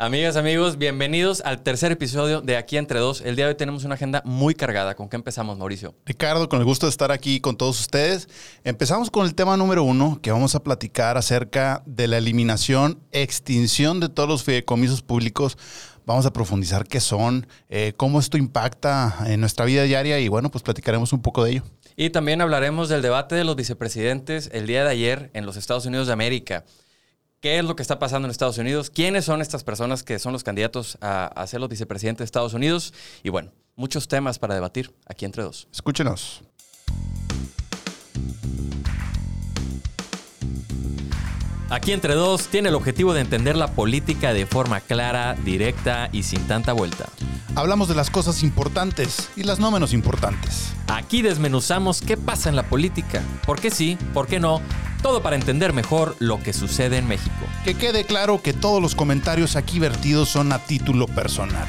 Amigas, amigos, bienvenidos al tercer episodio de Aquí Entre Dos. El día de hoy tenemos una agenda muy cargada. ¿Con qué empezamos, Mauricio? Ricardo, con el gusto de estar aquí con todos ustedes. Empezamos con el tema número uno, que vamos a platicar acerca de la eliminación, extinción de todos los fideicomisos públicos. Vamos a profundizar qué son, eh, cómo esto impacta en nuestra vida diaria y bueno, pues platicaremos un poco de ello. Y también hablaremos del debate de los vicepresidentes el día de ayer en los Estados Unidos de América qué es lo que está pasando en Estados Unidos, quiénes son estas personas que son los candidatos a, a ser los vicepresidentes de Estados Unidos y bueno, muchos temas para debatir aquí entre dos. Escúchenos. Aquí entre dos tiene el objetivo de entender la política de forma clara, directa y sin tanta vuelta. Hablamos de las cosas importantes y las no menos importantes. Aquí desmenuzamos qué pasa en la política, por qué sí, por qué no, todo para entender mejor lo que sucede en México. Que quede claro que todos los comentarios aquí vertidos son a título personal.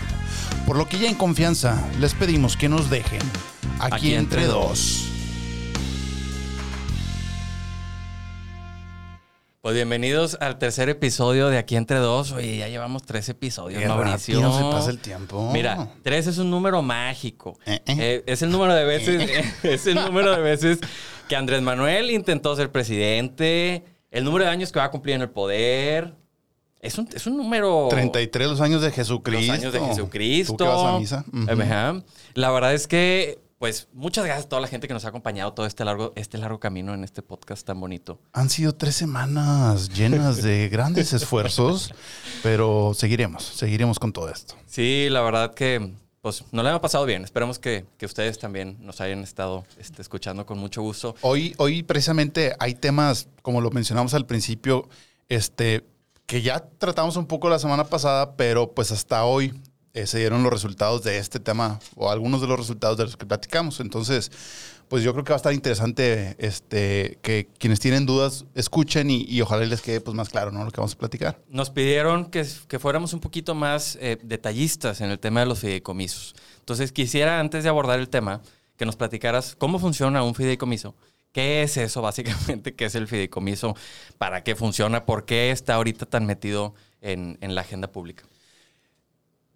Por lo que ya en confianza les pedimos que nos dejen aquí, Aquí entre, entre dos. Pues bienvenidos al tercer episodio de Aquí entre dos. Oye, ya llevamos tres episodios, Qué Mauricio. rápido se pasa el tiempo. Mira, tres es un número mágico. Eh, eh. Eh, es el número de veces, es el número de veces que Andrés Manuel intentó ser presidente, el número de años que va a cumplir en el poder. Es un, es un número. 33 los años de Jesucristo. Los años de Jesucristo. ¿Tú que vas a misa? La verdad es que, pues, muchas gracias a toda la gente que nos ha acompañado todo este largo, este largo camino en este podcast tan bonito. Han sido tres semanas llenas de grandes esfuerzos, pero seguiremos, seguiremos con todo esto. Sí, la verdad que, pues, nos la hemos pasado bien. Esperamos que, que ustedes también nos hayan estado este, escuchando con mucho gusto. Hoy, hoy precisamente hay temas, como lo mencionamos al principio, este, que ya tratamos un poco la semana pasada, pero pues hasta hoy eh, se dieron los resultados de este tema o algunos de los resultados de los que platicamos. Entonces, pues yo creo que va a estar interesante este, que quienes tienen dudas escuchen y, ojalá les quede pues más claro ¿no? lo que vamos a platicar. Nos pidieron que, que fuéramos un poquito más eh, detallistas en el tema de los fideicomisos. Entonces, quisiera, antes de abordar el tema, que nos platicaras cómo funciona un fideicomiso. ¿Qué es eso, básicamente? ¿Qué es el fideicomiso? ¿Para qué funciona? ¿Por qué está ahorita tan metido en, en la agenda pública?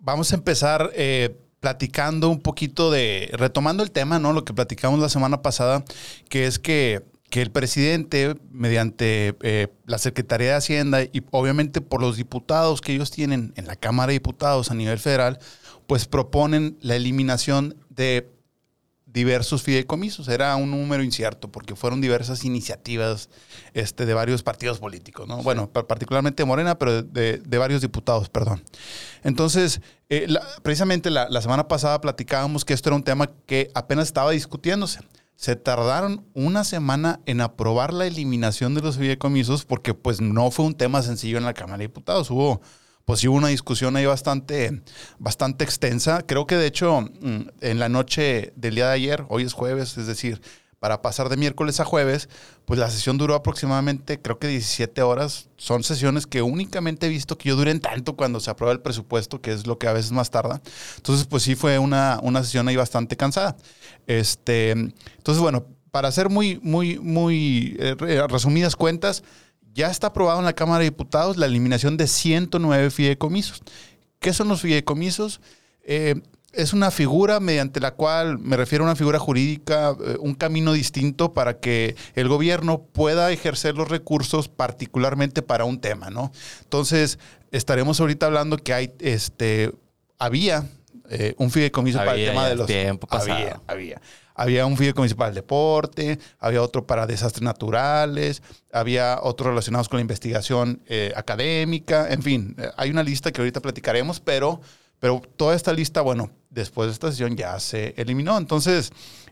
Vamos a empezar eh, platicando un poquito de, retomando el tema, ¿no? Lo que platicamos la semana pasada, que es que, que el presidente, mediante eh, la Secretaría de Hacienda y obviamente por los diputados que ellos tienen en la Cámara de Diputados a nivel federal, pues proponen la eliminación de diversos fideicomisos. Era un número incierto porque fueron diversas iniciativas este, de varios partidos políticos, ¿no? Bueno, pa- particularmente Morena, pero de, de varios diputados, perdón. Entonces, eh, la- precisamente la, la semana pasada platicábamos que esto era un tema que apenas estaba discutiéndose. Se tardaron una semana en aprobar la eliminación de los fideicomisos porque pues no fue un tema sencillo en la Cámara de Diputados. Hubo pues sí hubo una discusión ahí bastante, bastante extensa. Creo que de hecho mm, en la noche del día de ayer, hoy es jueves, es decir, para pasar de miércoles a jueves, pues la sesión duró aproximadamente, creo que 17 horas. Son sesiones que únicamente he visto que yo duren tanto cuando se aprueba el presupuesto, que es lo que a veces más tarda. Entonces, pues sí fue una, una sesión ahí bastante cansada. Este, entonces, bueno, para hacer muy, muy, muy eh, re- resumidas cuentas, ya está aprobado en la Cámara de Diputados la eliminación de 109 fideicomisos. ¿Qué son los fideicomisos? Eh, es una figura mediante la cual, me refiero a una figura jurídica, eh, un camino distinto para que el gobierno pueda ejercer los recursos particularmente para un tema, ¿no? Entonces, estaremos ahorita hablando que hay, este, había eh, un fideicomiso para el tema de los... tiempo pasado. Había, había. Había un fideicomiso para el deporte, había otro para desastres naturales, había otros relacionados con la investigación eh, académica, en fin, eh, hay una lista que ahorita platicaremos, pero, pero toda esta lista, bueno, después de esta sesión ya se eliminó. Entonces,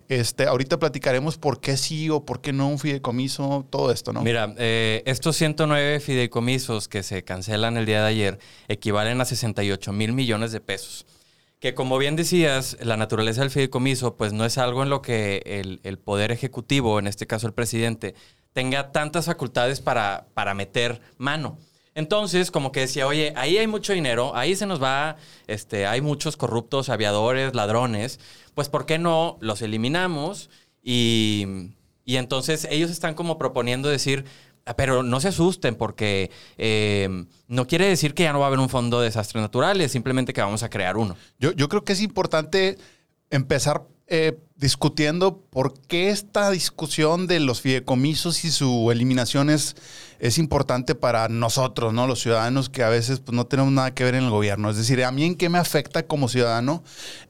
este, ahorita platicaremos por qué sí o por qué no un fideicomiso, todo esto, ¿no? Mira, eh, estos 109 fideicomisos que se cancelan el día de ayer equivalen a 68 mil millones de pesos. Que como bien decías, la naturaleza del fideicomiso, pues no es algo en lo que el, el poder ejecutivo, en este caso el presidente, tenga tantas facultades para, para meter mano. Entonces, como que decía, oye, ahí hay mucho dinero, ahí se nos va, este, hay muchos corruptos, aviadores, ladrones, pues ¿por qué no los eliminamos? Y, y entonces ellos están como proponiendo decir, pero no se asusten porque eh, no quiere decir que ya no va a haber un fondo de desastres naturales, simplemente que vamos a crear uno. Yo, yo creo que es importante empezar eh, discutiendo por qué esta discusión de los fideicomisos y su eliminación es, es importante para nosotros, ¿no? Los ciudadanos que a veces pues, no tenemos nada que ver en el gobierno. Es decir, a mí en qué me afecta como ciudadano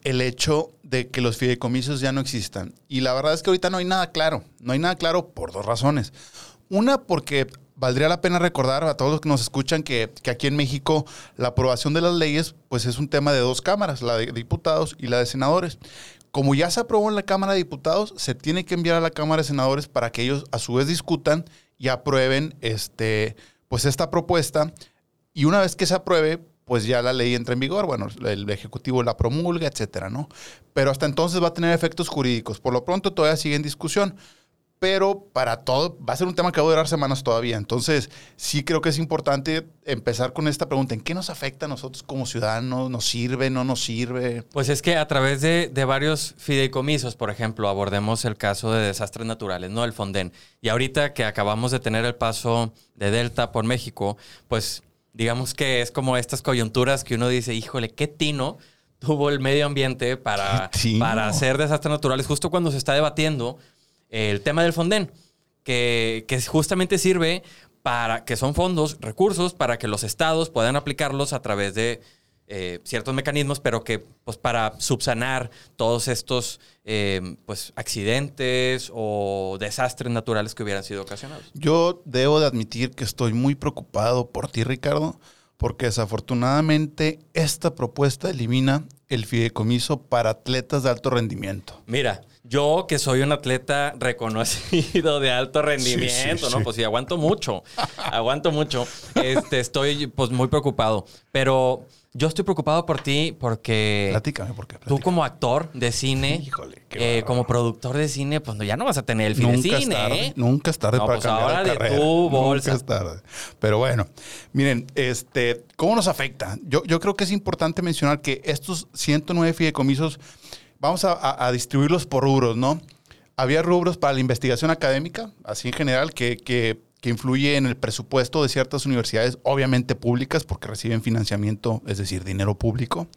el hecho de que los fideicomisos ya no existan. Y la verdad es que ahorita no hay nada claro. No hay nada claro por dos razones. Una, porque valdría la pena recordar a todos los que nos escuchan que, que, aquí en México la aprobación de las leyes pues es un tema de dos cámaras, la de diputados y la de senadores como ya se aprobó en la Cámara de Diputados, se tiene que enviar a la Cámara de Senadores para que ellos a su vez discutan y aprueben este, pues esta propuesta. Y una vez que se apruebe, pues ya la ley entra en vigor. Bueno, el Ejecutivo la promulga, etcétera, ¿no? Pero hasta entonces va a tener efectos jurídicos. Por lo pronto todavía sigue en discusión pero para todo va a ser un tema que va a durar semanas todavía. Entonces, sí creo que es importante empezar con esta pregunta. ¿En qué nos afecta a nosotros como ciudadanos? ¿Nos sirve? ¿No nos sirve? Pues es que a través de, de, varios fideicomisos, por ejemplo, abordemos el caso de desastres naturales, ¿no? El Fonden. Y ahorita que acabamos de tener el paso de Delta por México, pues digamos que es como estas coyunturas que uno dice, híjole, qué tino tuvo el medio ambiente para, para hacer desastres naturales justo cuando se está debatiendo el tema del Fonden, que, que justamente sirve para que son fondos, recursos para que los estados puedan aplicarlos a través de eh, ciertos mecanismos, pero que pues para subsanar todos estos eh, pues accidentes o desastres naturales que hubieran sido ocasionados. Yo debo de admitir que estoy muy preocupado por ti, Ricardo, porque desafortunadamente esta propuesta elimina el fideicomiso para atletas de alto rendimiento. Mira, yo, que soy un atleta reconocido de alto rendimiento, ¿no? Pues sí, aguanto mucho. aguanto mucho. Este, estoy pues muy preocupado. Pero yo estoy preocupado por ti porque. Platícame, ¿por qué? Tú, como actor de cine, Híjole, eh, como productor de cine, pues ya no vas a tener el fin de cine, ¿eh? Nunca es tarde para pues cambiar ahora de tu bolsa. Nunca es tarde. Pero bueno, miren, este, ¿cómo nos afecta? Yo, yo creo que es importante mencionar que estos 109 fideicomisos vamos a, distribuirlos por rubros, ¿no? Había rubros para la investigación académica, así en general, que, que, influye en el presupuesto de ciertas universidades, obviamente públicas, porque reciben financiamiento, es decir, dinero público.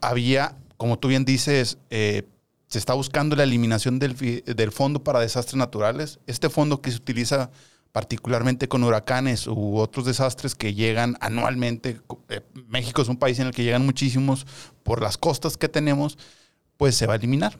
Había, como tú bien dices, eh, se está buscando la eliminación del, del, Fondo para Desastres Naturales. Este fondo que se utiliza particularmente con huracanes u otros desastres que llegan anualmente. Eh, México es un país en el que llegan muchísimos por las costas que tenemos pues se va a eliminar.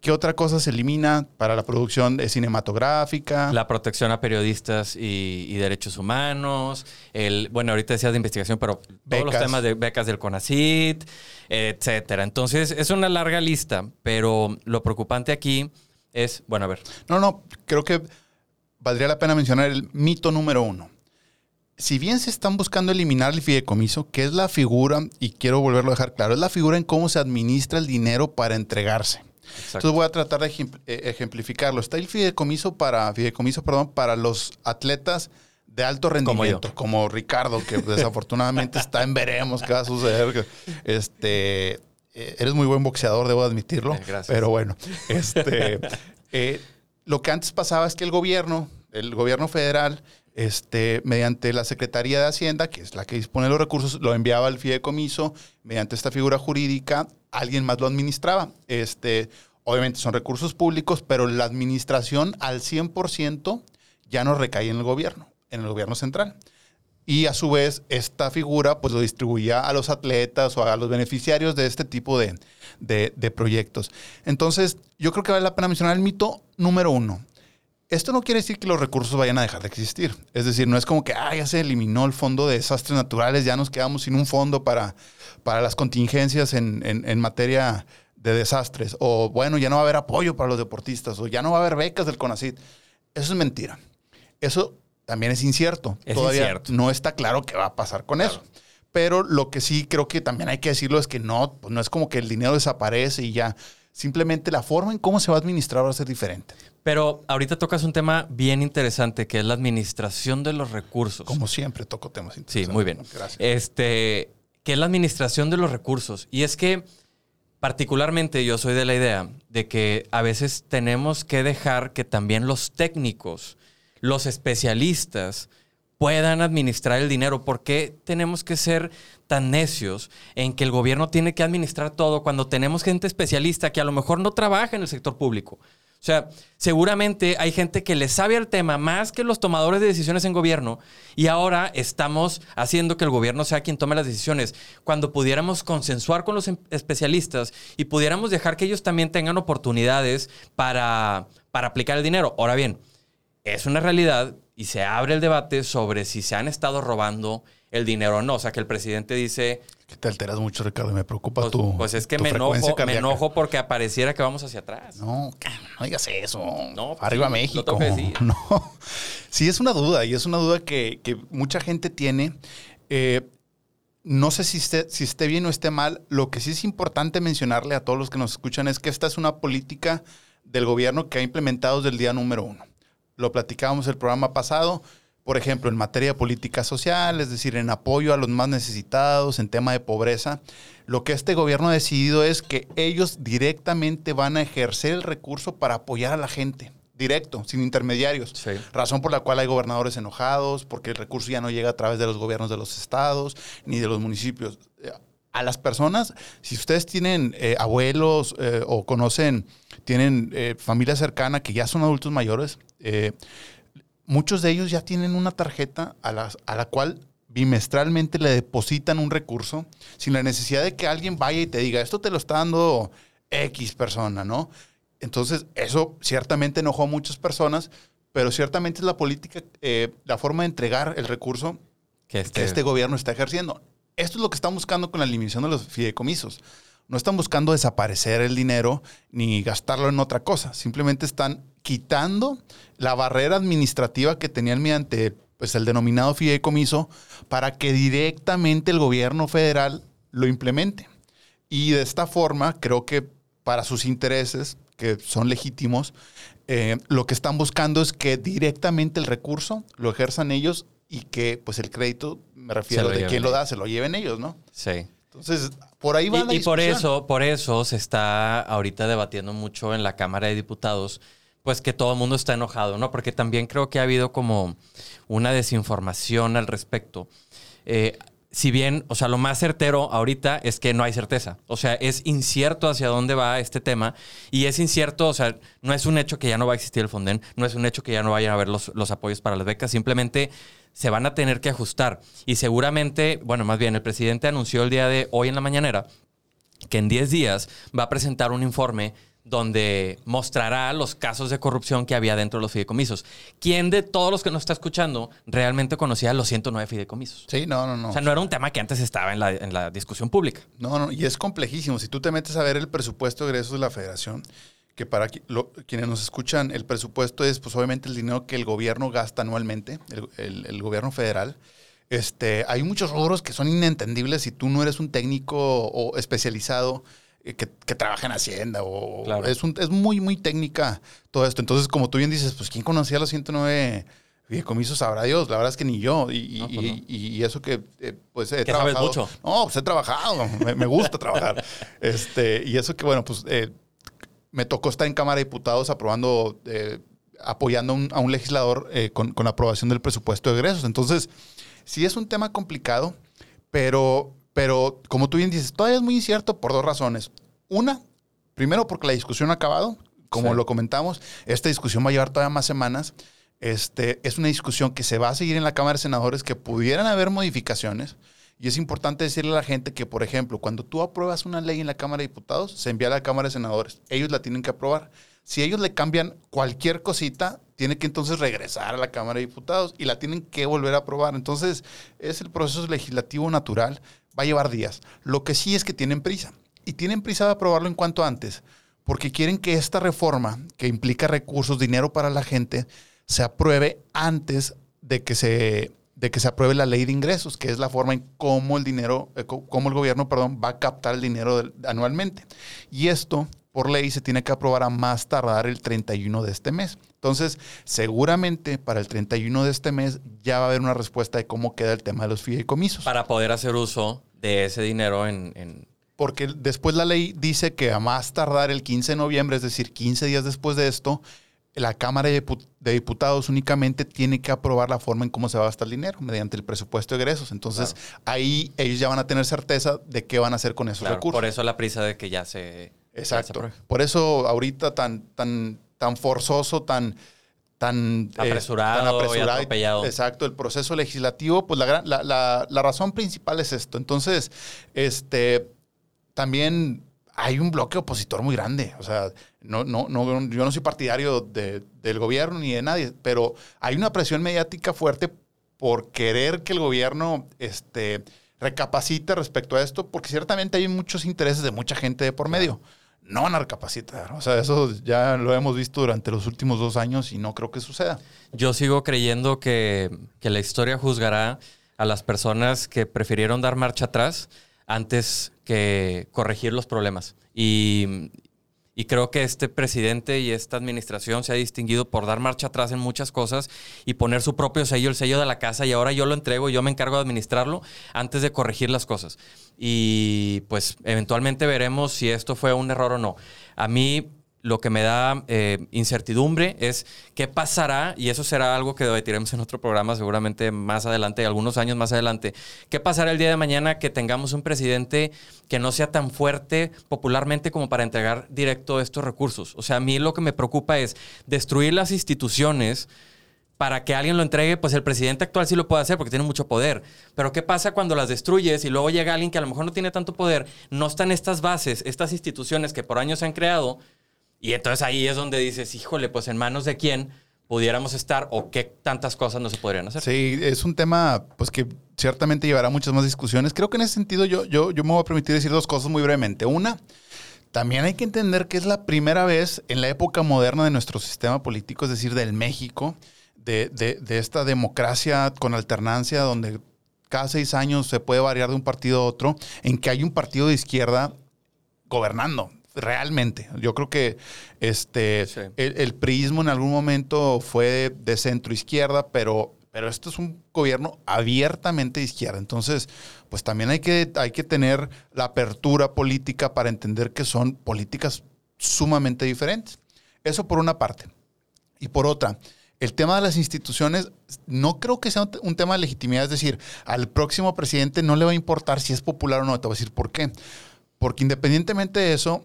¿Qué otra cosa se elimina para la producción cinematográfica? La protección a periodistas y, derechos humanos. El, bueno, ahorita decías de investigación, pero todos los temas de becas del CONACIT, etcétera. Entonces, es una larga lista, pero lo preocupante aquí es, bueno, a ver. No, no, creo que valdría la pena mencionar el mito número uno si bien se están buscando eliminar el fideicomiso, que es la figura, y quiero volverlo a dejar claro, es la figura en cómo se administra el dinero para entregarse. Entonces voy a tratar de eh, ejemplificarlo. Está el fideicomiso para, fideicomiso, perdón, para los atletas de alto rendimiento, como, Ricardo, que desafortunadamente está en veremos qué va a suceder. Este, eh, eres muy buen boxeador, debo admitirlo. Gracias. Pero bueno, este, eh, lo que antes pasaba es que el gobierno, el gobierno federal, este, mediante la Secretaría de Hacienda, que es la que dispone los recursos, lo enviaba al fideicomiso, mediante esta figura jurídica, alguien más lo administraba. Este, obviamente son recursos públicos, pero la administración al 100% ya no recae en el gobierno, en el gobierno central. Y a su vez, esta figura pues lo distribuía a los atletas o a los beneficiarios de este tipo de, de proyectos. Entonces, yo creo que vale la pena mencionar el mito número uno. Esto no quiere decir que los recursos vayan a dejar de existir. Es decir, no es como que ah, ya se eliminó el fondo de desastres naturales, ya nos quedamos sin un fondo para, para las contingencias en, en, materia de desastres. O bueno, ya no va a haber apoyo para los deportistas, o ya no va a haber becas del CONACID. Eso es mentira. Eso también es incierto. Todavía no está claro qué va a pasar con eso. Pero lo que sí creo que también hay que decirlo es que no, pues no es como que el dinero desaparece y ya. Simplemente la forma en cómo se va a administrar va a ser diferente. Pero ahorita tocas un tema bien interesante, que es la administración de los recursos. Como siempre toco temas interesantes. Sí, muy bien. Gracias. Este, que es la administración de los recursos. Y es que particularmente yo soy de la idea de que a veces tenemos que dejar que también los técnicos los especialistas puedan administrar el dinero. ¿Por qué tenemos que ser tan necios en que el gobierno tiene que administrar todo cuando tenemos gente especialista que a lo mejor no trabaja en el sector público? O sea, seguramente hay gente que le sabe al tema más que los tomadores de decisiones en gobierno y ahora estamos haciendo que el gobierno sea quien tome las decisiones. Cuando pudiéramos consensuar con los em, especialistas y pudiéramos dejar que ellos también tengan oportunidades para, para aplicar el dinero. Ahora bien, es una realidad y se abre el debate sobre si se han estado robando el dinero o no. O sea, que el presidente dice... Te alteras mucho, Ricardo, me preocupa pues, tu Pues es que me enojo, me enojo porque apareciera que vamos hacia atrás. No, no digas eso. No, pues Arriba México. No. Sí, es una duda y es una duda que, que mucha gente tiene. Eh, no sé si esté, si esté bien o esté mal. Lo que sí es importante mencionarle a todos los que nos escuchan es que esta es una política del gobierno que ha implementado desde el día número uno. Lo platicábamos el programa pasado por ejemplo, en materia de política social, es decir, en apoyo a los más necesitados, en tema de pobreza, lo que este gobierno ha decidido es que ellos directamente van a ejercer el recurso para apoyar a la gente, directo, sin intermediarios. Razón por la cual hay gobernadores enojados, porque el recurso ya no llega a través de los gobiernos de los estados ni de los municipios. A las personas, si ustedes tienen eh, abuelos eh, o conocen, tienen eh, familia cercana que ya son adultos mayores, muchos de ellos ya tienen una tarjeta a la, a la cual bimestralmente le depositan un recurso sin la necesidad de que alguien vaya y te diga, esto te lo está dando X persona, ¿no? Entonces, eso ciertamente enojó a muchas personas, pero ciertamente es la política, eh, la forma de entregar el recurso que este... que este gobierno está ejerciendo. Esto es lo que están buscando con la eliminación de los fideicomisos. No están buscando desaparecer el dinero ni gastarlo en otra cosa. Simplemente están quitando la barrera administrativa que tenían mediante pues, el denominado fideicomiso para que directamente el gobierno federal lo implemente. Y de esta forma, creo que para sus intereses, que son legítimos, eh, lo que están buscando es que directamente el recurso lo ejerzan ellos y que pues el crédito, me refiero de quién lo da, se lo lleven ellos, ¿no? Sí. Entonces, por ahí va y, la Y por eso, por eso se está ahorita debatiendo mucho en la Cámara de Diputados pues que todo el mundo está enojado, ¿no? Porque también creo que ha habido como una desinformación al respecto. Eh, si bien, o sea, lo más certero ahorita es que no hay certeza. O sea, es incierto hacia dónde va este tema y es incierto, o sea, no es un hecho que ya no va a existir el Fonden, no es un hecho que ya no vayan a haber los, los apoyos para las becas, simplemente se van a tener que ajustar. Y seguramente, bueno, más bien, el presidente anunció el día de hoy en la mañanera que en 10 días va a presentar un informe donde mostrará los casos de corrupción que había dentro de los fideicomisos. ¿Quién de todos los que nos está escuchando realmente conocía los 109 fideicomisos? Sí, no, no, no. O sea, no era un tema que antes estaba en la, discusión pública. No, no, y es complejísimo. Si tú te metes a ver el presupuesto de egresos de la federación, que para quienes nos escuchan, el presupuesto es pues obviamente el dinero que el gobierno gasta anualmente, el, gobierno federal. Este, hay muchos rubros que son inentendibles si tú no eres un técnico o especializado eh, que, trabaja en Hacienda o es, un, es muy, muy técnica todo esto. Entonces, como tú bien dices, pues ¿quién conocía los 109 fideicomisos? Sabrá Dios, la verdad es que ni yo. Y, pues y, eso que, eh, pues he trabajado. Sabes mucho? No, pues he trabajado, me, gusta trabajar. Este, y eso que, bueno, pues eh, me tocó estar en Cámara de Diputados aprobando, apoyando a un legislador con, con la aprobación del presupuesto de egresos. Entonces, sí es un tema complicado, pero pero como tú bien dices, todavía es muy incierto por dos razones. Una, primero porque la discusión ha acabado, como lo comentamos, esta discusión va a llevar todavía más semanas. Este, es una discusión que se va a seguir en la Cámara de Senadores, que pudieran haber modificaciones. Y es importante decirle a la gente que, por ejemplo, cuando tú apruebas una ley en la Cámara de Diputados, se envía a la Cámara de Senadores. Ellos la tienen que aprobar. Si ellos le cambian cualquier cosita, tiene que entonces regresar a la Cámara de Diputados y la tienen que volver a aprobar. Entonces, es el proceso legislativo natural va a llevar días. Lo que sí es que tienen prisa. Y tienen prisa de aprobarlo en cuanto antes, porque quieren que esta reforma, que implica recursos, dinero para la gente, se apruebe antes de que se, de que se apruebe la ley de ingresos, que es la forma en cómo el dinero, eh, cómo el gobierno, perdón, va a captar el dinero anualmente. Y esto, por ley, se tiene que aprobar a más tardar el 31 de este mes. Entonces, seguramente para el 31 de este mes ya va a haber una respuesta de cómo queda el tema de los fideicomisos. Para poder hacer uso de ese dinero en, Porque después la ley dice que a más tardar el 15 de noviembre, es decir, 15 días después de esto, la Cámara de Diputados únicamente tiene que aprobar la forma en cómo se va a gastar el dinero mediante el presupuesto de egresos. Entonces, ahí ellos ya van a tener certeza de qué van a hacer con esos recursos. Por eso la prisa de que ya se... Exacto. por eso ahorita tan, tan, tan forzoso, tan tan eh, apresurado, y atropellado. Exacto, el proceso legislativo, pues la, la, la, razón principal es esto. Entonces, este, también hay un bloque opositor muy grande. O sea, no, no, no, yo no soy partidario del gobierno ni de nadie, pero hay una presión mediática fuerte por querer que el gobierno este, recapacite respecto a esto, porque ciertamente hay muchos intereses de mucha gente de por medio no van a recapacitar. O sea, eso ya lo hemos visto durante los últimos dos años y no creo que suceda. Yo sigo creyendo que, que la historia juzgará a las personas que prefirieron dar marcha atrás antes que corregir los problemas. Y, y creo que este presidente y esta administración se ha distinguido por dar marcha atrás en muchas cosas y poner su propio sello, el sello de la casa, y ahora yo lo entrego, yo me encargo de administrarlo antes de corregir las cosas. Y pues eventualmente veremos si esto fue un error o no. A mí lo que me da eh, incertidumbre es qué pasará, y eso será algo que debatiremos en otro programa seguramente más adelante, algunos años más adelante, qué pasará el día de mañana que tengamos un presidente que no sea tan fuerte popularmente como para entregar directo estos recursos. O sea, a mí lo que me preocupa es destruir las instituciones para que alguien lo entregue, pues el presidente actual sí lo puede hacer porque tiene mucho poder. Pero ¿qué pasa cuando las destruyes y luego llega alguien que a lo mejor no tiene tanto poder? No están estas bases, estas instituciones que por años se han creado y entonces ahí es donde dices, híjole, pues en manos de quién pudiéramos estar o qué tantas cosas no se podrían hacer. Sí, es un tema pues que ciertamente llevará muchas más discusiones. Creo que en ese sentido yo, yo, yo me voy a permitir decir dos cosas muy brevemente. Una, también hay que entender que es la primera vez en la época moderna de nuestro sistema político, es decir, del México, de, de, de esta democracia con alternancia donde cada seis años se puede variar de un partido a otro, en que hay un partido de izquierda gobernando realmente. Yo creo que este, el, el, priismo en algún momento fue de, centro izquierda, pero, pero esto es un gobierno abiertamente de izquierda. Entonces, pues también hay que, hay que tener la apertura política para entender que son políticas sumamente diferentes. Eso por una parte. Y por otra, el tema de las instituciones no creo que sea un tema de legitimidad. Es decir, al próximo presidente no le va a importar si es popular o no. Te voy a decir por qué. Porque independientemente de eso,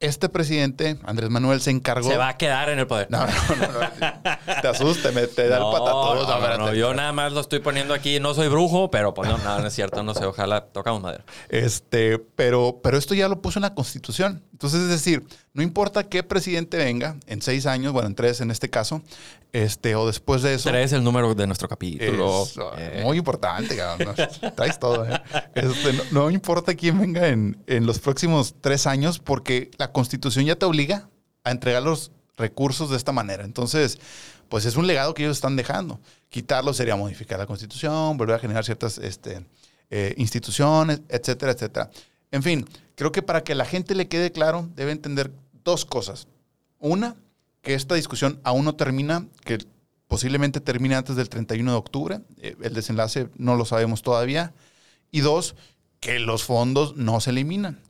este presidente, Andrés Manuel, se encargó. Se va a quedar en el poder. No, no, no. te asuste, me, te da el patatón. No, no, yo nada más lo estoy poniendo aquí. No soy brujo, pero pues no, no, es cierto. No sé, ojalá tocamos madera. Este, pero, pero esto ya lo puso en la Constitución. Entonces, es decir, no importa qué presidente venga, en seis años, bueno, en tres en este caso, este, o después de eso. Tres es el número de nuestro capítulo. Eh. Muy importante, cabrón. Traes todo, ¿eh? Este, no, importa quién venga en, en los próximos tres años, porque la Constitución ya te obliga a entregar los recursos de esta manera. Entonces, pues es un legado que ellos están dejando. Quitarlo sería modificar la Constitución, volver a generar ciertas este, eh, instituciones, etcétera, etcétera. En fin, creo que para que la gente le quede claro, debe entender dos cosas. Una, que esta discusión aún no termina, que posiblemente termine antes del 31 de octubre. Eh, el desenlace no lo sabemos todavía. Y dos, que los fondos no se eliminan.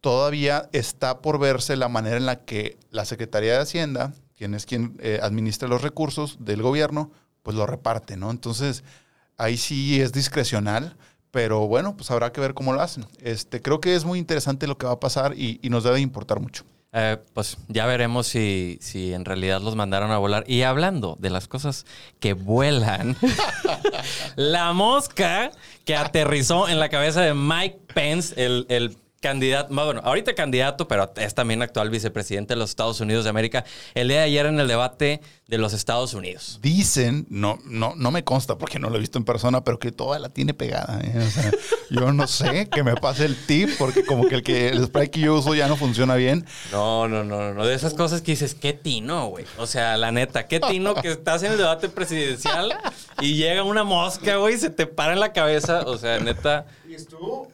Todavía está por verse la manera en la que la Secretaría de Hacienda, quien es quien eh, administra los recursos del gobierno, pues lo reparte, ¿no? Entonces, ahí sí es discrecional, pero bueno, pues habrá que ver cómo lo hacen. Este, creo que es muy interesante lo que va a pasar y, nos debe importar mucho. Eh, pues ya veremos si, si en realidad los mandaron a volar. Y hablando de las cosas que vuelan, la mosca que aterrizó en la cabeza de Mike Pence, el, el candidato, bueno, ahorita candidato, pero es también actual vicepresidente de los Estados Unidos de América, el día de ayer en el debate de los Estados Unidos. Dicen, no, no, no me consta porque no lo he visto en persona, pero que toda la tiene pegada. ¿eh? yo no sé que me pase el tip porque como que el, que el spray que yo uso ya no funciona bien. No, no, no, no. De esas cosas que dices, qué tino, güey. O sea, la neta, qué tino que estás en el debate presidencial y llega una mosca, güey, y se te para en la cabeza. O sea, neta. Y estuvo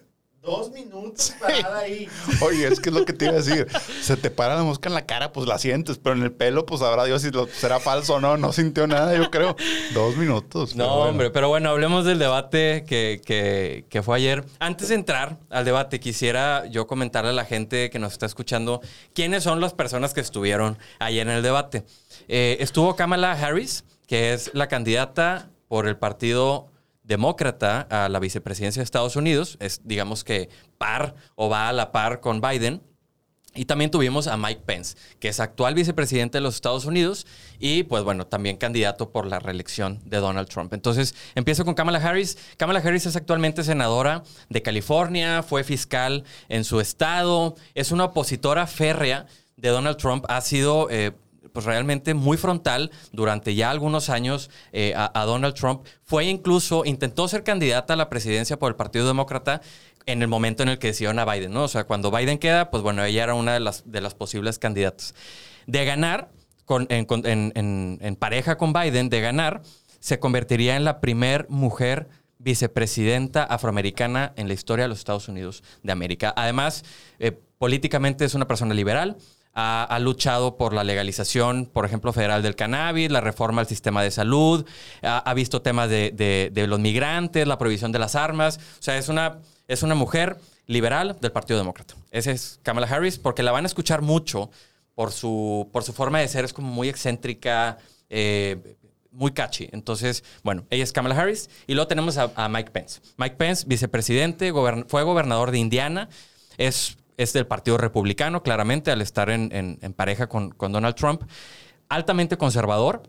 Dos minutos parada ahí. Oye, es que es lo que te iba a decir. Se te para la mosca en la cara, pues la sientes, pero en el pelo, pues sabrá Dios si lo, será falso o no. No sintió nada, yo creo. Dos minutos. No, hombre, pero bueno, hablemos del debate que, que, que, fue ayer. Antes de entrar al debate, quisiera yo comentarle a la gente que nos está escuchando quiénes son las personas que estuvieron ayer en el debate. Eh, estuvo Kamala Harris, que es la candidata por el partido demócrata a la vicepresidencia de Estados Unidos, es digamos que par o va a la par con Biden. Y también tuvimos a Mike Pence, que es actual vicepresidente de los Estados Unidos y, pues bueno, también candidato por la reelección de Donald Trump. Entonces, empiezo con Kamala Harris. Kamala Harris es actualmente senadora de California, fue fiscal en su estado, es una opositora férrea de Donald Trump, ha sido eh, pues realmente muy frontal durante ya algunos años eh, a, Donald Trump. Fue incluso, intentó ser candidata a la presidencia por el Partido Demócrata en el momento en el que decidieron a Biden, ¿no? O sea, cuando Biden queda, pues bueno, ella era una de las, de las posibles candidatas. De ganar, con, en, pareja con Biden, de ganar, se convertiría en la primer mujer vicepresidenta afroamericana en la historia de los Estados Unidos de América. Además, eh, políticamente es una persona liberal, ha, luchado por la legalización, por ejemplo, federal del cannabis, la reforma al sistema de salud, ha, visto temas de, los migrantes, la prohibición de las armas. O sea, es una, es una mujer liberal del Partido Demócrata. Esa es Kamala Harris, porque la van a escuchar mucho por su, por su forma de ser, es como muy excéntrica, eh, muy catchy. Entonces, bueno, ella es Kamala Harris. Y luego tenemos a, a Mike Pence. Mike Pence, vicepresidente, fue gobernador de Indiana. Es es del Partido Republicano, claramente, al estar en, pareja con, Donald Trump. Altamente conservador.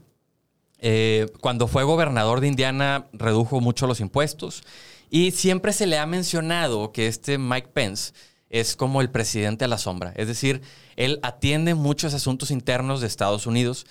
Eh, cuando fue gobernador de Indiana, redujo mucho los impuestos. Y siempre se le ha mencionado que este Mike Pence es como el presidente a la sombra. Es decir, él atiende muchos asuntos internos de Estados Unidos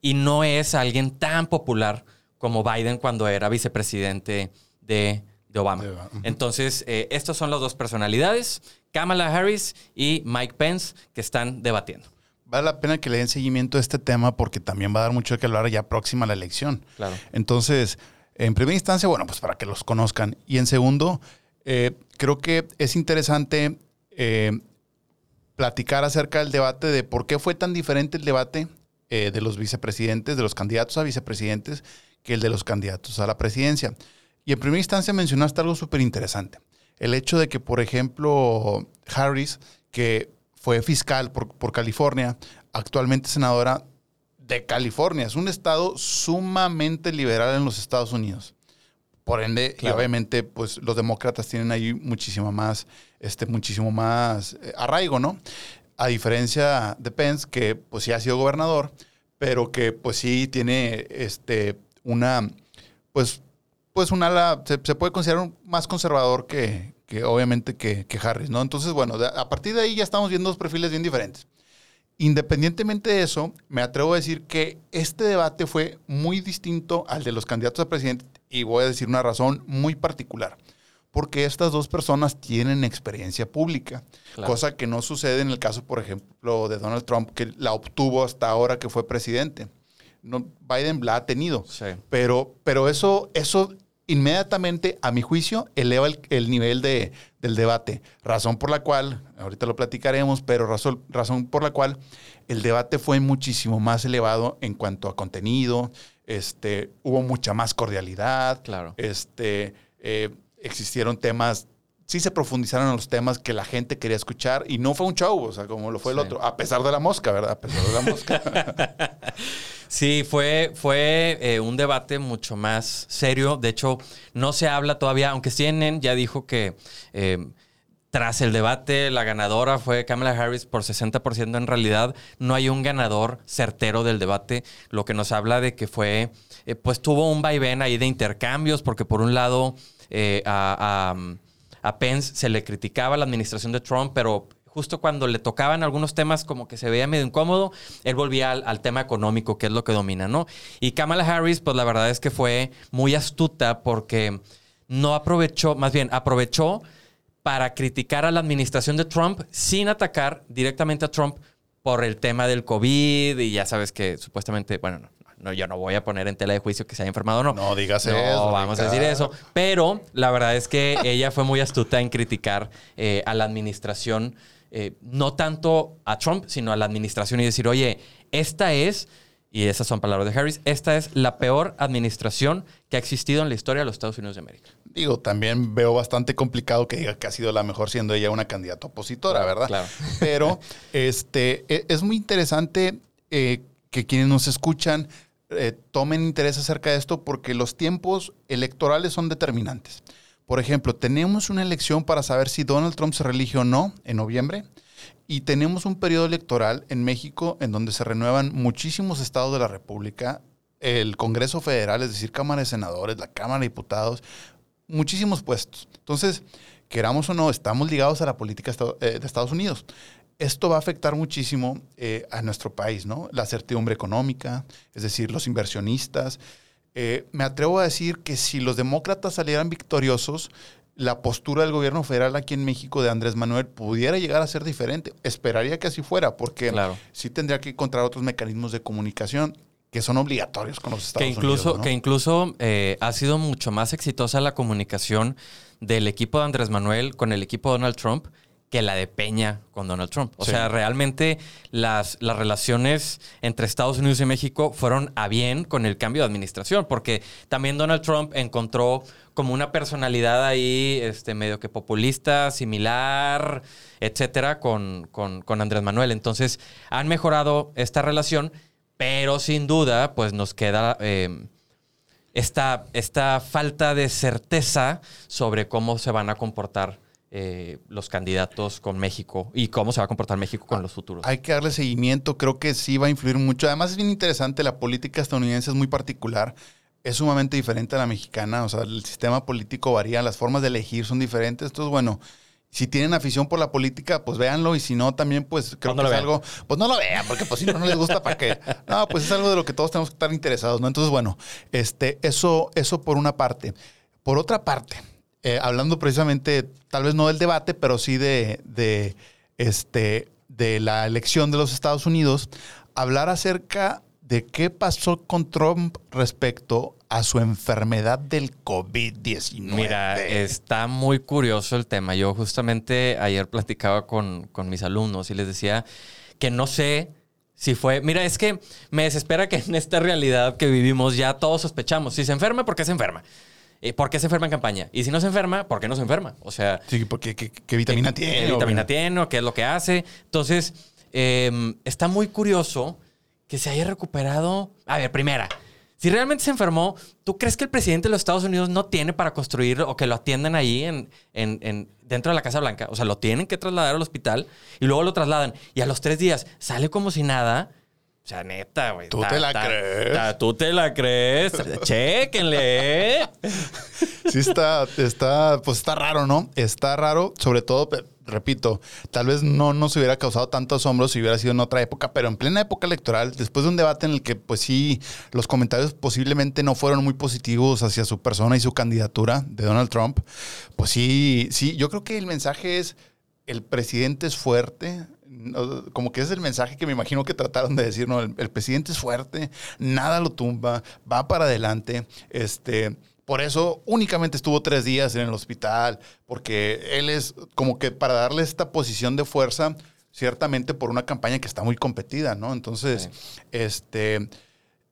y no es alguien tan popular como Biden cuando era vicepresidente de, Obama. Entonces, eh, estas son las dos personalidades. Kamala Harris y Mike Pence que están debatiendo. Vale la pena que le den seguimiento a este tema porque también va a dar mucho de que hablar ya próxima a la elección. Claro. Entonces, en primera instancia, bueno, pues para que los conozcan. Y en segundo, eh, creo que es interesante eh, platicar acerca del debate de por qué fue tan diferente el debate eh, de los vicepresidentes, de los candidatos a vicepresidentes, que el de los candidatos a la presidencia. Y en primera instancia mencionaste algo súper interesante el hecho de que, por ejemplo, Harris, que fue fiscal por, California, actualmente senadora de California, es un estado sumamente liberal en los Estados Unidos. Por ende, obviamente, pues los demócratas tienen ahí muchísimo más, este, muchísimo más eh, arraigo, ¿no? A diferencia de Pence, que pues sí ha sido gobernador, pero que pues sí tiene este, una, pues pues un ala, se, puede considerar más conservador que, obviamente que, Harris, ¿no? Entonces, bueno, a partir de ahí ya estamos viendo dos perfiles bien diferentes. Independientemente de eso, me atrevo a decir que este debate fue muy distinto al de los candidatos a presidente y voy a decir una razón muy particular. Porque estas dos personas tienen experiencia pública, cosa que no sucede en el caso, por ejemplo, de Donald Trump, que la obtuvo hasta ahora que fue presidente. No, Biden la ha tenido. Pero, pero eso, eso inmediatamente, a mi juicio, eleva el, nivel de, del debate. Razón por la cual, ahorita lo platicaremos, pero razón, razón por la cual el debate fue muchísimo más elevado en cuanto a contenido. Este, hubo mucha más cordialidad. Claro. Este, eh, existieron temas sí se profundizaron en los temas que la gente quería escuchar y no fue un show, o sea, como lo fue el otro, a pesar de la mosca, ¿verdad? A pesar de la mosca. sí, fue, fue eh, un debate mucho más serio. De hecho, no se habla todavía, aunque CNN ya dijo que eh, tras el debate la ganadora fue Kamala Harris por 60%. En realidad, no hay un ganador certero del debate, lo que nos habla de que fue, eh, pues tuvo un vaivén ahí de intercambios, porque por un lado, a a Pence se le criticaba la administración de Trump, pero justo cuando le tocaban algunos temas como que se veía medio incómodo, él volvía al, tema económico, que es lo que domina, ¿no? Y Kamala Harris, pues la verdad es que fue muy astuta porque no aprovechó, más bien aprovechó para criticar a la administración de Trump sin atacar directamente a Trump por el tema del COVID y ya sabes que supuestamente, bueno, no, no, yo no voy a poner en tela de juicio que se haya enfermado o no. No digas No, eso, vamos a decir eso. Pero la verdad es que ella fue muy astuta en criticar eh, a la administración, eh, no tanto a Trump, sino a la administración y decir, oye, esta es, y esas son palabras de Harris, esta es la peor administración que ha existido en la historia de los Estados Unidos de América. Digo, también veo bastante complicado que diga que ha sido la mejor siendo ella una candidata opositora, ¿verdad? claro. Pero este, e- es muy interesante eh, que quienes nos escuchan eh, tomen interés acerca de esto porque los tiempos electorales son determinantes. Por ejemplo, tenemos una elección para saber si Donald Trump se reelige o no en noviembre. Y tenemos un periodo electoral en México en donde se renuevan muchísimos estados de la República, el Congreso Federal, es decir, Cámara de Senadores, la Cámara de Diputados, muchísimos puestos. Entonces, queramos o no, estamos ligados a la política eh, de Estados Unidos. Esto va a afectar muchísimo eh, a nuestro país, ¿no? La certidumbre económica, es decir, los inversionistas. Eh, me atrevo a decir que si los demócratas salieran victoriosos, la postura del gobierno federal aquí en México de Andrés Manuel pudiera llegar a ser diferente. Esperaría que así fuera, porque Claro. sí tendría que encontrar otros mecanismos de comunicación que son obligatorios con los Estados que incluso, Unidos. ¿no? que incluso eh, ha sido mucho más exitosa la comunicación del equipo de Andrés Manuel con el equipo de Donald Trump que la de Peña con Donald Trump. O Sí. sea, realmente las, las relaciones entre Estados Unidos y México fueron a bien con el cambio de administración, porque también Donald Trump encontró como una personalidad ahí este, medio que populista, similar, etcétera, con, con, con Andrés Manuel. Entonces, han mejorado esta relación, pero sin duda, pues nos queda... eh, esta, esta falta de certeza sobre cómo se van a comportar eh, los candidatos con México y cómo se va a comportar México con los futuros. Hay que darle seguimiento, creo que sí va a influir mucho. Además es bien interesante, la política estadounidense es muy particular, es sumamente diferente a la mexicana, o sea, el sistema político varía, las formas de elegir son diferentes, entonces bueno, si tienen afición por la política, pues véanlo y si no, también pues creo Pues no que es vean. algo, pues no lo vean, porque pues si no, no les gusta, ¿para qué? No, pues es algo de lo que todos tenemos que estar interesados, ¿no? Entonces bueno, este, eso, eso por una parte. Por otra parte, eh, hablando precisamente, tal vez no del debate, pero sí de, de, este, de la elección de los Estados Unidos, hablar acerca de qué pasó con Trump respecto a su enfermedad del COVID-19. Mira, está muy curioso el tema. Yo justamente ayer platicaba con, con mis alumnos y les decía que no sé si fue... Mira, es que me desespera que en esta realidad que vivimos ya todos sospechamos. Si se enferma, ¿por qué se enferma? Eh, ¿Por qué se enferma en campaña? Y si no se enferma, ¿por qué no se enferma? O sea, Sí, porque ¿qué, qué vitamina ¿Qué- tiene? ¿Qué vitamina tiene o qué es lo que hace? Entonces, eh, está muy curioso que se haya recuperado. A ver, primera, si realmente se enfermó, ¿tú crees que el presidente de los Estados Unidos no tiene para construir o que lo atiendan ahí en, en- en- dentro de la Casa Blanca? O sea, lo tienen que trasladar al hospital y luego lo trasladan y a los tres días sale como si nada. Sea, neta, güey. ¿Tú Ta- te la ta- crees? ta- ¿Tú te la crees? Chéquenle. Sí está, está, pues está raro, ¿no? Está raro, sobre todo, repito, tal vez no nos hubiera causado tanto asombro si hubiera sido en otra época, pero en plena época electoral, después de un debate en el que, pues sí, los comentarios posiblemente no fueron muy positivos hacia su persona y su candidatura de Donald Trump, pues sí, sí, yo creo que el mensaje es, el presidente es fuerte, no, como que es el mensaje que me imagino que trataron de decir, ¿no? El, el presidente es fuerte, nada lo tumba, va para adelante, este... Por eso únicamente estuvo tres días en el hospital, porque él es como que para darle esta posición de fuerza, ciertamente por una campaña que está muy competida, ¿no? Entonces, este,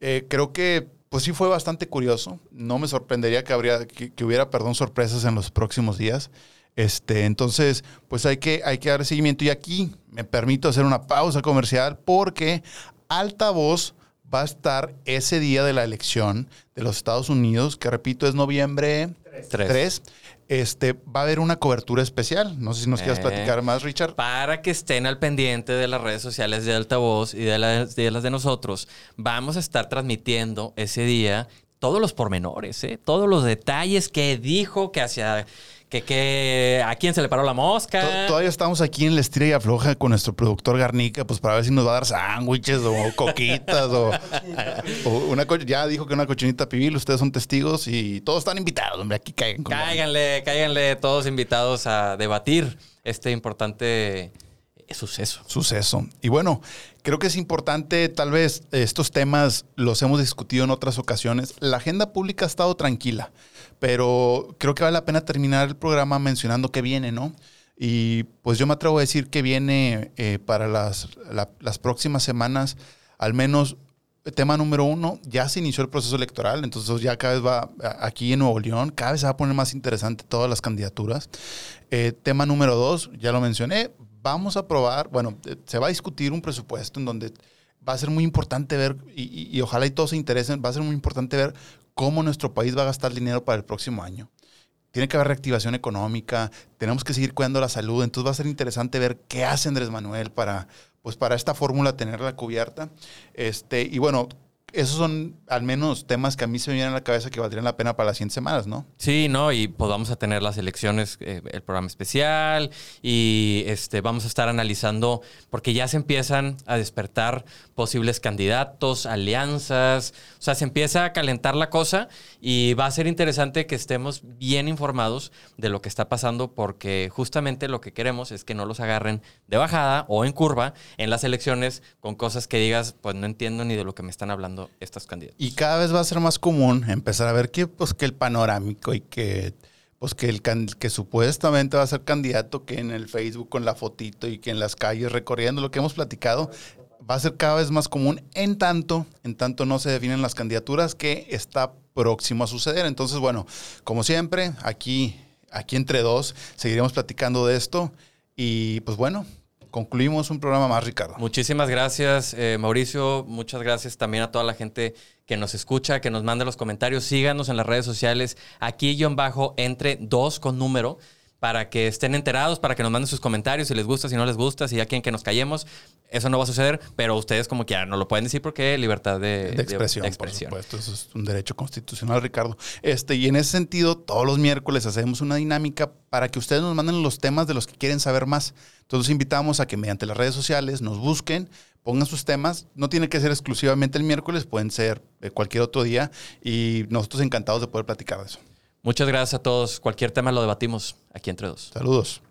eh, creo que pues sí fue bastante curioso. No me sorprendería que, habría, que, que hubiera, perdón, sorpresas en los próximos días. Este, entonces, pues hay que, hay que dar seguimiento. Y aquí me permito hacer una pausa comercial porque Altavoz va a estar ese día de la elección de los Estados Unidos, que repito es noviembre Tres. 3. Este, va a haber una cobertura especial. No sé si nos quieras Eh. platicar más, Richard. Para que estén al pendiente de las redes sociales de Altavoz y de las de, las de nosotros, vamos a estar transmitiendo ese día todos los pormenores, ¿eh? todos los detalles que dijo, que hacia que, que a quién se le paró la mosca. To- Todavía estamos aquí en la estira y afloja con nuestro productor Garnica, pues para ver si nos va a dar sándwiches o coquitas o, o una co- ya dijo que una cochinita pibil, ustedes son testigos y todos están invitados, hombre, aquí caigan. Cáiganle, cáiganle todos invitados a debatir este importante suceso. Suceso. Y bueno, creo que es importante, tal vez estos temas los hemos discutido en otras ocasiones. La agenda pública ha estado tranquila, pero creo que vale la pena terminar el programa mencionando qué viene, ¿no? Y pues yo me atrevo a decir que viene eh, para las, la- las próximas semanas, al menos tema número uno, ya se inició el proceso electoral, entonces ya cada vez va aquí en Nuevo León, cada vez se va a poner más interesante todas las candidaturas. Eh, tema número dos, ya lo mencioné, vamos a aprobar, bueno, eh, se va a discutir un presupuesto en donde va a ser muy importante ver, y ojalá y todos se interesen, va a ser muy importante ver cómo nuestro país va a gastar dinero para el próximo año. Tiene que haber reactivación económica, tenemos que seguir cuidando la salud, entonces va a ser interesante ver qué hace Andrés Manuel para, pues para esta fórmula tenerla cubierta. Este, y bueno, esos son al menos temas que a mí se me vienen a la cabeza que valdrían la pena para las 100 semanas, ¿no? Sí, ¿no? Y pues vamos a tener las elecciones, eh, el programa especial y este, vamos a estar analizando, porque ya se empiezan a despertar posibles candidatos, alianzas, o sea, se empieza a calentar la cosa y va a ser interesante que estemos bien informados de lo que está pasando, porque justamente lo que queremos es que no los agarren de bajada o en curva en las elecciones con cosas que digas, pues no entiendo ni de lo que me están hablando estos candidatos. Y cada vez va a ser más común empezar a ver que, pues, que el panorámico y que, pues, que, el que supuestamente va a ser candidato que en el Facebook con la fotito y que en las calles recorriendo lo que hemos platicado va a ser cada vez más común en tanto, en tanto no se definen las candidaturas que está próximo a suceder. Entonces, bueno, como siempre, aquí, aquí entre dos seguiremos platicando de esto y pues bueno, concluimos un programa más, Ricardo. Muchísimas gracias, eh, Mauricio. Muchas gracias también a toda la gente que nos escucha, que nos manda los comentarios. Síganos en las redes sociales, aquí guion bajo, entre dos con número, para que estén enterados, para que nos manden sus comentarios, si les gusta, si no les gusta, si ya quieren que nos callemos. Eso no va a suceder, pero ustedes como quieran, nos lo pueden decir porque libertad de, de expresión, de por expresión. supuesto. Eso es un derecho constitucional, Ricardo. Este, y en ese sentido, todos los miércoles hacemos una dinámica para que ustedes nos manden los temas de los que quieren saber más. Entonces invitamos a que mediante las redes sociales nos busquen, pongan sus temas. No tiene que ser exclusivamente el miércoles, pueden ser eh, cualquier otro día. Y nosotros encantados de poder platicar de eso. Muchas gracias a todos. Cualquier tema lo debatimos aquí entre dos. Saludos.